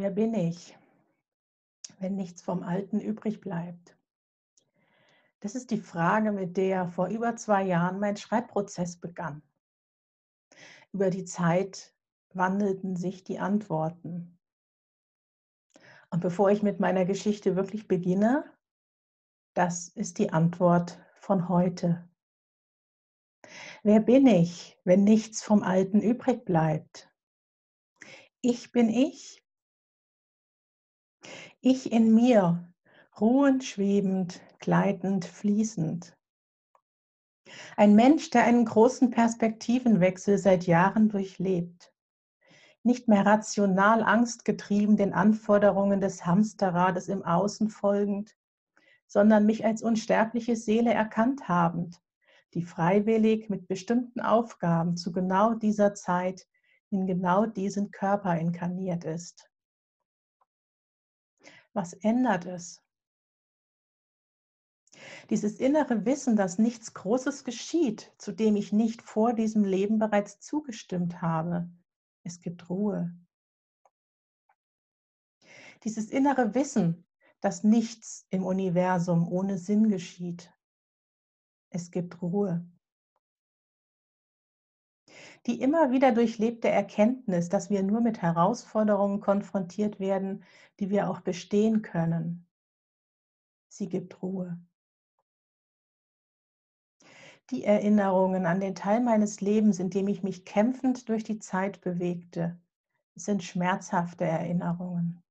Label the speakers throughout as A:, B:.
A: Wer bin ich, wenn nichts vom Alten übrig bleibt? Das ist die Frage, mit der vor über zwei Jahren mein Schreibprozess begann. Über die Zeit wandelten sich die Antworten. Und bevor ich mit meiner Geschichte wirklich beginne, das ist die Antwort von heute. Wer bin ich, wenn nichts vom Alten übrig bleibt? Ich bin ich, ich in mir, ruhend, schwebend, gleitend, fließend. Ein Mensch, der einen großen Perspektivenwechsel seit Jahren durchlebt. Nicht mehr rational angstgetrieben den Anforderungen des Hamsterrades im Außen folgend, sondern mich als unsterbliche Seele erkannt habend, die freiwillig mit bestimmten Aufgaben zu genau dieser Zeit in genau diesen Körper inkarniert ist. Was ändert es? Dieses innere Wissen, dass nichts Großes geschieht, zu dem ich nicht vor diesem Leben bereits zugestimmt habe. Es gibt Ruhe. Dieses innere Wissen, dass nichts im Universum ohne Sinn geschieht. Es gibt Ruhe. Die immer wieder durchlebte Erkenntnis, dass wir nur mit Herausforderungen konfrontiert werden, die wir auch bestehen können. Sie gibt Ruhe. Die Erinnerungen an den Teil meines Lebens, in dem ich mich kämpfend durch die Zeit bewegte, sind schmerzhafte Erinnerungen.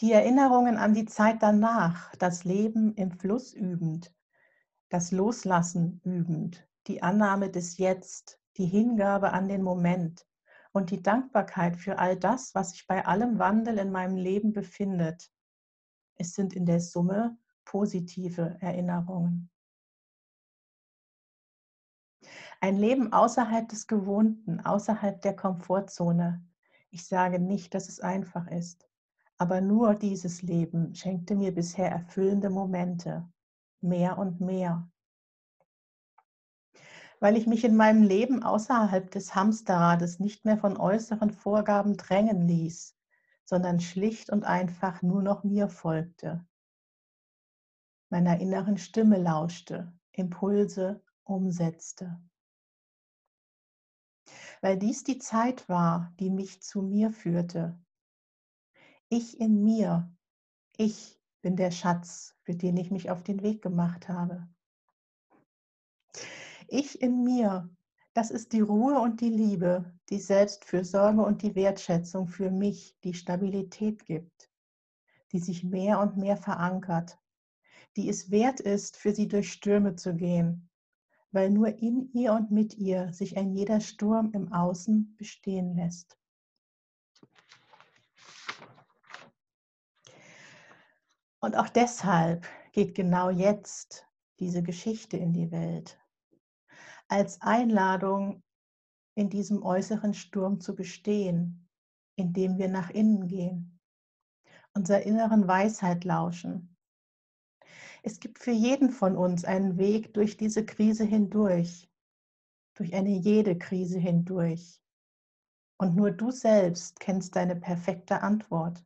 A: Die Erinnerungen an die Zeit danach, das Leben im Fluss übend, das Loslassen übend, die Annahme des Jetzt, die Hingabe an den Moment und die Dankbarkeit für all das, was sich bei allem Wandel in meinem Leben befindet. Es sind in der Summe positive Erinnerungen. Ein Leben außerhalb des Gewohnten, außerhalb der Komfortzone. Ich sage nicht, dass es einfach ist, aber nur dieses Leben schenkte mir bisher erfüllende Momente, mehr und mehr weil ich mich in meinem Leben außerhalb des Hamsterrades nicht mehr von äußeren Vorgaben drängen ließ, sondern schlicht und einfach nur noch mir folgte, meiner inneren Stimme lauschte, Impulse umsetzte. Weil dies die Zeit war, die mich zu mir führte. Ich in mir, ich bin der Schatz, für den ich mich auf den Weg gemacht habe. Ich in mir, das ist die Ruhe und die Liebe, die Selbstfürsorge und die Wertschätzung für mich, die Stabilität gibt, die sich mehr und mehr verankert, die es wert ist, für sie durch Stürme zu gehen, weil nur in ihr und mit ihr sich ein jeder Sturm im Außen bestehen lässt. Und auch deshalb geht genau jetzt diese Geschichte in die Welt, als Einladung, in diesem äußeren Sturm zu bestehen, indem wir nach innen gehen, unserer inneren Weisheit lauschen. Es gibt für jeden von uns einen Weg durch diese Krise hindurch, durch eine jede Krise hindurch. Und nur du selbst kennst deine perfekte Antwort.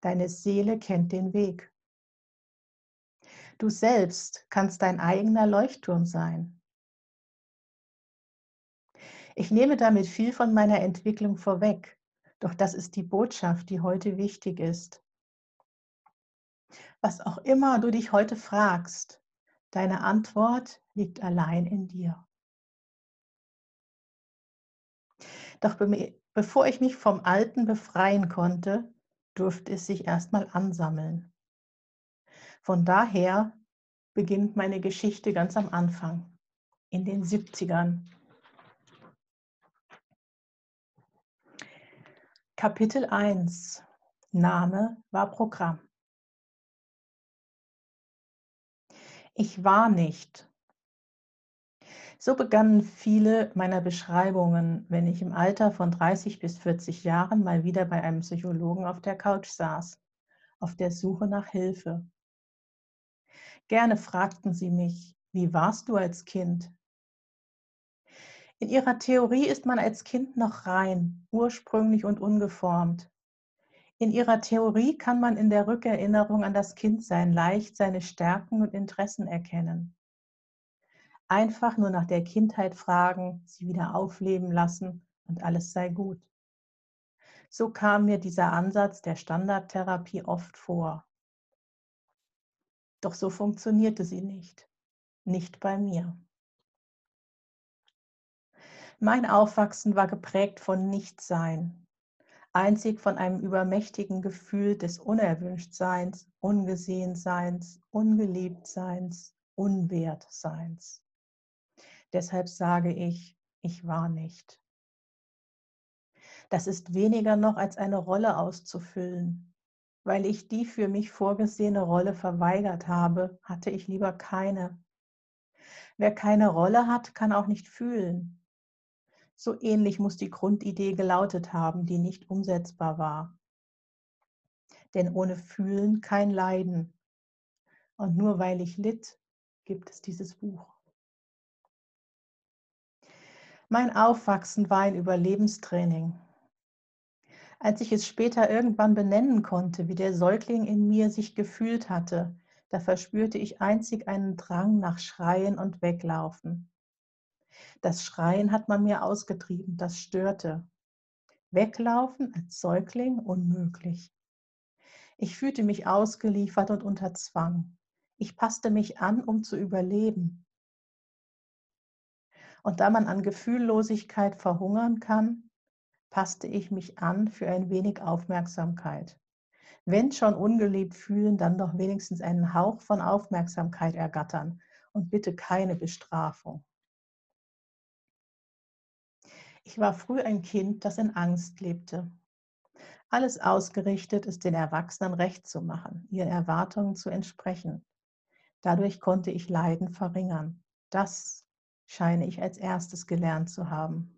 A: Deine Seele kennt den Weg. Du selbst kannst dein eigener Leuchtturm sein. Ich nehme damit viel von meiner Entwicklung vorweg, doch das ist die Botschaft, die heute wichtig ist. Was auch immer du dich heute fragst, deine Antwort liegt allein in dir. Doch bevor ich mich vom Alten befreien konnte, durfte es sich erstmal ansammeln. Von daher beginnt meine Geschichte ganz am Anfang, in den 70ern. Kapitel 1 Name war Programm. Ich war nicht. So begannen viele meiner Beschreibungen, wenn ich im Alter von 30 bis 40 Jahren mal wieder bei einem Psychologen auf der Couch saß, auf der Suche nach Hilfe. Gerne fragten sie mich, wie warst du als Kind? In ihrer Theorie ist man als Kind noch rein, ursprünglich und ungeformt. In ihrer Theorie kann man in der Rückerinnerung an das Kindsein leicht seine Stärken und Interessen erkennen. Einfach nur nach der Kindheit fragen, sie wieder aufleben lassen und alles sei gut. So kam mir dieser Ansatz der Standardtherapie oft vor. Doch so funktionierte sie nicht. Nicht bei mir. Mein Aufwachsen war geprägt von Nichtsein, einzig von einem übermächtigen Gefühl des Unerwünschtseins, Ungesehenseins, Ungeliebtseins, Unwertseins. Deshalb sage ich, ich war nicht. Das ist weniger noch als eine Rolle auszufüllen. Weil ich die für mich vorgesehene Rolle verweigert habe, hatte ich lieber keine. Wer keine Rolle hat, kann auch nicht fühlen. So ähnlich muss die Grundidee gelautet haben, die nicht umsetzbar war. Denn ohne Fühlen kein Leiden. Und nur weil ich litt, gibt es dieses Buch. Mein Aufwachsen war ein Überlebenstraining. Als ich es später irgendwann benennen konnte, wie der Säugling in mir sich gefühlt hatte, da verspürte ich einzig einen Drang nach Schreien und Weglaufen. Das Schreien hat man mir ausgetrieben, das störte. Weglaufen als Säugling unmöglich. Ich fühlte mich ausgeliefert und unter Zwang. Ich passte mich an, um zu überleben. Und da man an Gefühllosigkeit verhungern kann, passte ich mich an für ein wenig Aufmerksamkeit. Wenn schon ungeliebt fühlen, dann doch wenigstens einen Hauch von Aufmerksamkeit ergattern und bitte keine Bestrafung. Ich war früh ein Kind, das in Angst lebte. Alles ausgerichtet, es den Erwachsenen recht zu machen, ihren Erwartungen zu entsprechen. Dadurch konnte ich Leiden verringern. Das scheine ich als erstes gelernt zu haben.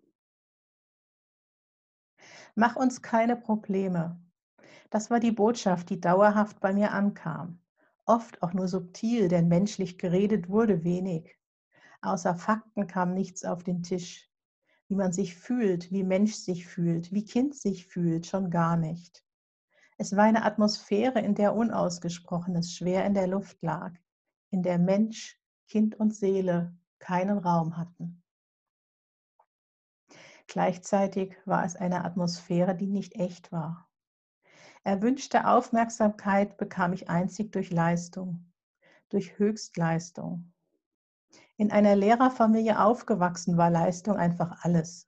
A: Mach uns keine Probleme. Das war die Botschaft, die dauerhaft bei mir ankam. Oft auch nur subtil, denn menschlich geredet wurde wenig. Außer Fakten kam nichts auf den Tisch wie man sich fühlt, wie Mensch sich fühlt, wie Kind sich fühlt, schon gar nicht. Es war eine Atmosphäre, in der Unausgesprochenes schwer in der Luft lag, in der Mensch, Kind und Seele keinen Raum hatten. Gleichzeitig war es eine Atmosphäre, die nicht echt war. Erwünschte Aufmerksamkeit bekam ich einzig durch Leistung, durch Höchstleistung, in einer Lehrerfamilie aufgewachsen war Leistung einfach alles.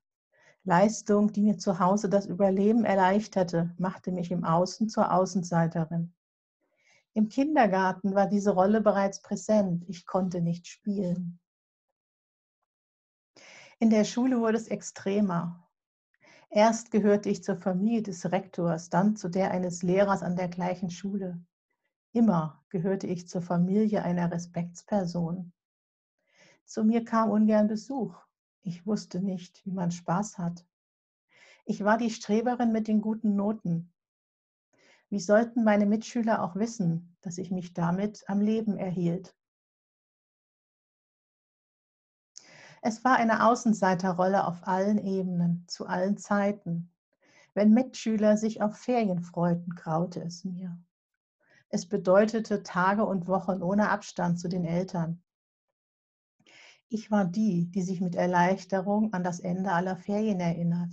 A: Leistung, die mir zu Hause das Überleben erleichterte, machte mich im Außen zur Außenseiterin. Im Kindergarten war diese Rolle bereits präsent. Ich konnte nicht spielen. In der Schule wurde es extremer. Erst gehörte ich zur Familie des Rektors, dann zu der eines Lehrers an der gleichen Schule. Immer gehörte ich zur Familie einer Respektsperson. Zu mir kam ungern Besuch. Ich wusste nicht, wie man Spaß hat. Ich war die Streberin mit den guten Noten. Wie sollten meine Mitschüler auch wissen, dass ich mich damit am Leben erhielt? Es war eine Außenseiterrolle auf allen Ebenen, zu allen Zeiten. Wenn Mitschüler sich auf Ferien freuten, graute es mir. Es bedeutete Tage und Wochen ohne Abstand zu den Eltern. Ich war die, die sich mit Erleichterung an das Ende aller Ferien erinnert.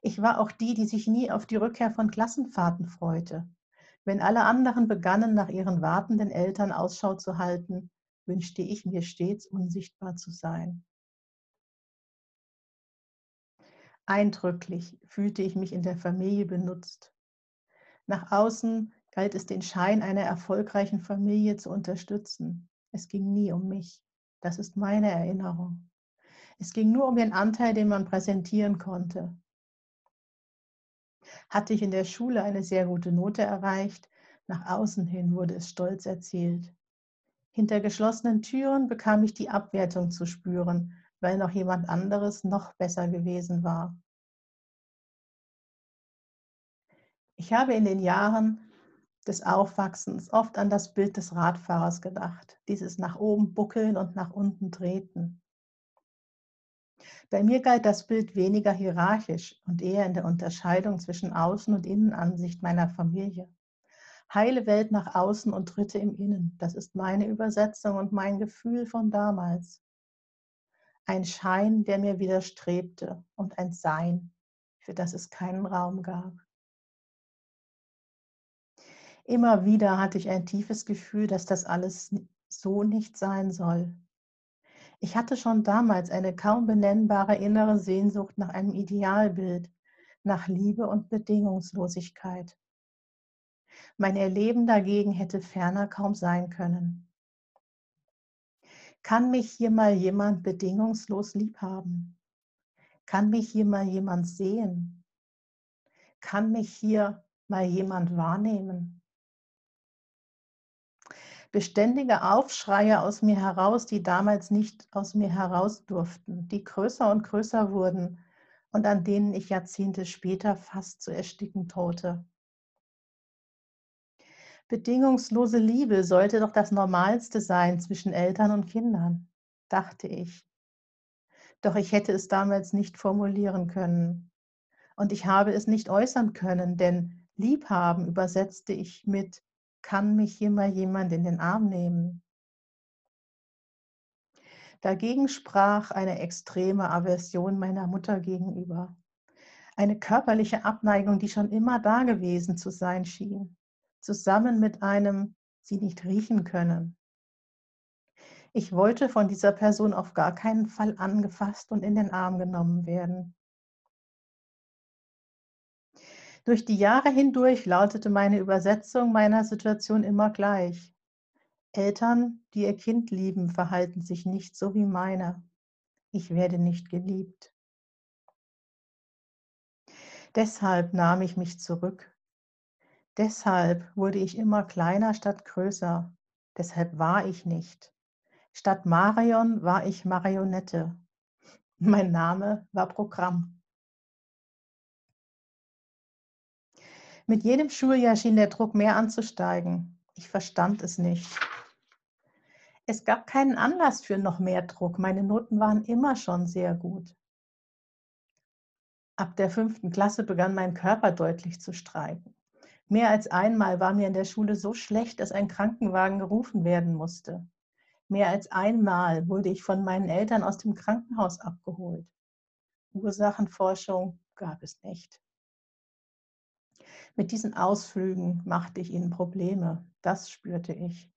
A: Ich war auch die, die sich nie auf die Rückkehr von Klassenfahrten freute. Wenn alle anderen begannen, nach ihren wartenden Eltern Ausschau zu halten, wünschte ich mir stets unsichtbar zu sein. Eindrücklich fühlte ich mich in der Familie benutzt. Nach außen galt es den Schein einer erfolgreichen Familie zu unterstützen. Es ging nie um mich. Das ist meine Erinnerung. Es ging nur um den Anteil, den man präsentieren konnte. Hatte ich in der Schule eine sehr gute Note erreicht, nach außen hin wurde es stolz erzählt. Hinter geschlossenen Türen bekam ich die Abwertung zu spüren, weil noch jemand anderes noch besser gewesen war. Ich habe in den Jahren des Aufwachsens oft an das Bild des Radfahrers gedacht, dieses nach oben buckeln und nach unten treten. Bei mir galt das Bild weniger hierarchisch und eher in der Unterscheidung zwischen Außen- und Innenansicht meiner Familie. Heile Welt nach außen und Dritte im Innen. Das ist meine Übersetzung und mein Gefühl von damals. Ein Schein, der mir widerstrebte und ein Sein, für das es keinen Raum gab. Immer wieder hatte ich ein tiefes Gefühl, dass das alles so nicht sein soll. Ich hatte schon damals eine kaum benennbare innere Sehnsucht nach einem Idealbild, nach Liebe und Bedingungslosigkeit. Mein Erleben dagegen hätte ferner kaum sein können. Kann mich hier mal jemand bedingungslos lieb haben? Kann mich hier mal jemand sehen? Kann mich hier mal jemand wahrnehmen? Beständige Aufschreie aus mir heraus, die damals nicht aus mir heraus durften, die größer und größer wurden und an denen ich Jahrzehnte später fast zu ersticken drohte. Bedingungslose Liebe sollte doch das Normalste sein zwischen Eltern und Kindern, dachte ich. Doch ich hätte es damals nicht formulieren können. Und ich habe es nicht äußern können, denn Liebhaben übersetzte ich mit kann mich mal jemand in den Arm nehmen? Dagegen sprach eine extreme Aversion meiner Mutter gegenüber. Eine körperliche Abneigung, die schon immer da gewesen zu sein schien, zusammen mit einem sie nicht riechen können. Ich wollte von dieser Person auf gar keinen Fall angefasst und in den Arm genommen werden. Durch die Jahre hindurch lautete meine Übersetzung meiner Situation immer gleich. Eltern, die ihr Kind lieben, verhalten sich nicht so wie meine. Ich werde nicht geliebt. Deshalb nahm ich mich zurück. Deshalb wurde ich immer kleiner statt größer. Deshalb war ich nicht. Statt Marion war ich Marionette. Mein Name war Programm. Mit jedem Schuljahr schien der Druck mehr anzusteigen. Ich verstand es nicht. Es gab keinen Anlass für noch mehr Druck. Meine Noten waren immer schon sehr gut. Ab der fünften Klasse begann mein Körper deutlich zu streiken. Mehr als einmal war mir in der Schule so schlecht, dass ein Krankenwagen gerufen werden musste. Mehr als einmal wurde ich von meinen Eltern aus dem Krankenhaus abgeholt. Ursachenforschung gab es nicht. Mit diesen Ausflügen machte ich ihnen Probleme. Das spürte ich.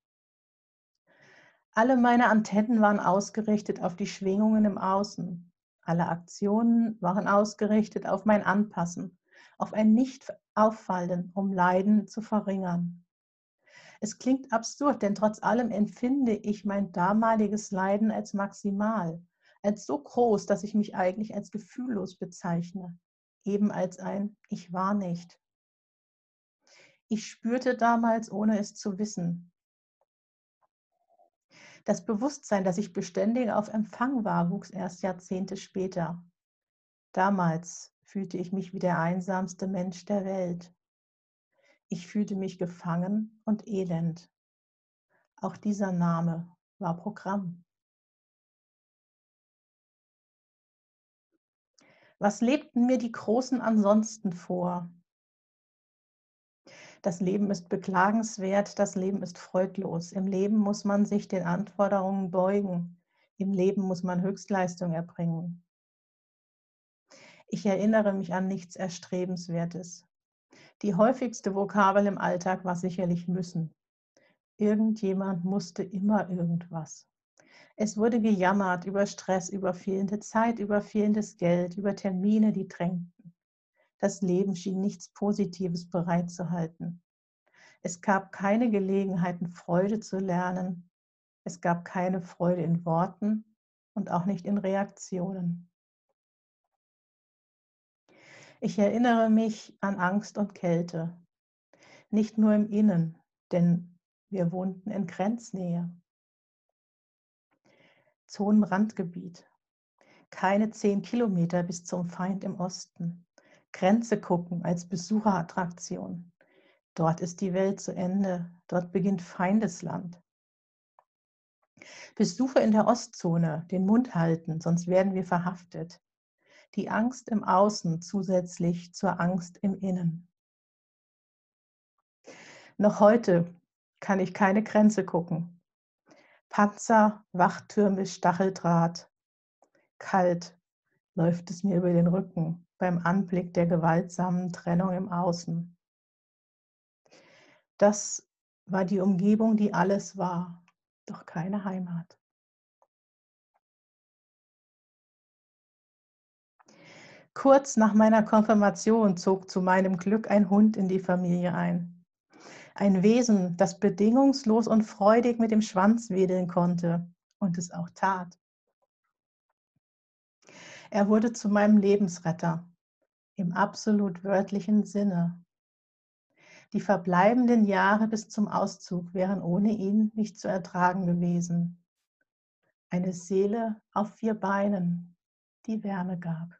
A: Alle meine Antennen waren ausgerichtet auf die Schwingungen im Außen. Alle Aktionen waren ausgerichtet auf mein Anpassen, auf ein Nicht-Auffallen, um Leiden zu verringern. Es klingt absurd, denn trotz allem empfinde ich mein damaliges Leiden als maximal, als so groß, dass ich mich eigentlich als gefühllos bezeichne, eben als ein Ich war nicht. Ich spürte damals, ohne es zu wissen. Das Bewusstsein, dass ich beständig auf Empfang war, wuchs erst Jahrzehnte später. Damals fühlte ich mich wie der einsamste Mensch der Welt. Ich fühlte mich gefangen und elend. Auch dieser Name war Programm. Was lebten mir die Großen ansonsten vor? Das Leben ist beklagenswert, das Leben ist freudlos. Im Leben muss man sich den Anforderungen beugen. Im Leben muss man Höchstleistung erbringen. Ich erinnere mich an nichts Erstrebenswertes. Die häufigste Vokabel im Alltag war sicherlich müssen. Irgendjemand musste immer irgendwas. Es wurde gejammert über Stress, über fehlende Zeit, über fehlendes Geld, über Termine, die drängten. Das Leben schien nichts Positives bereitzuhalten. Es gab keine Gelegenheiten, Freude zu lernen. Es gab keine Freude in Worten und auch nicht in Reaktionen. Ich erinnere mich an Angst und Kälte. Nicht nur im Innen, denn wir wohnten in Grenznähe. Zonenrandgebiet. Keine zehn Kilometer bis zum Feind im Osten. Grenze gucken als Besucherattraktion. Dort ist die Welt zu Ende, dort beginnt Feindesland. Besuche in der Ostzone den Mund halten, sonst werden wir verhaftet. Die Angst im Außen zusätzlich zur Angst im Innen. Noch heute kann ich keine Grenze gucken. Panzer, Wachtürme, Stacheldraht. Kalt läuft es mir über den Rücken beim Anblick der gewaltsamen Trennung im Außen. Das war die Umgebung, die alles war, doch keine Heimat. Kurz nach meiner Konfirmation zog zu meinem Glück ein Hund in die Familie ein. Ein Wesen, das bedingungslos und freudig mit dem Schwanz wedeln konnte und es auch tat. Er wurde zu meinem Lebensretter im absolut wörtlichen Sinne. Die verbleibenden Jahre bis zum Auszug wären ohne ihn nicht zu ertragen gewesen. Eine Seele auf vier Beinen, die Wärme gab.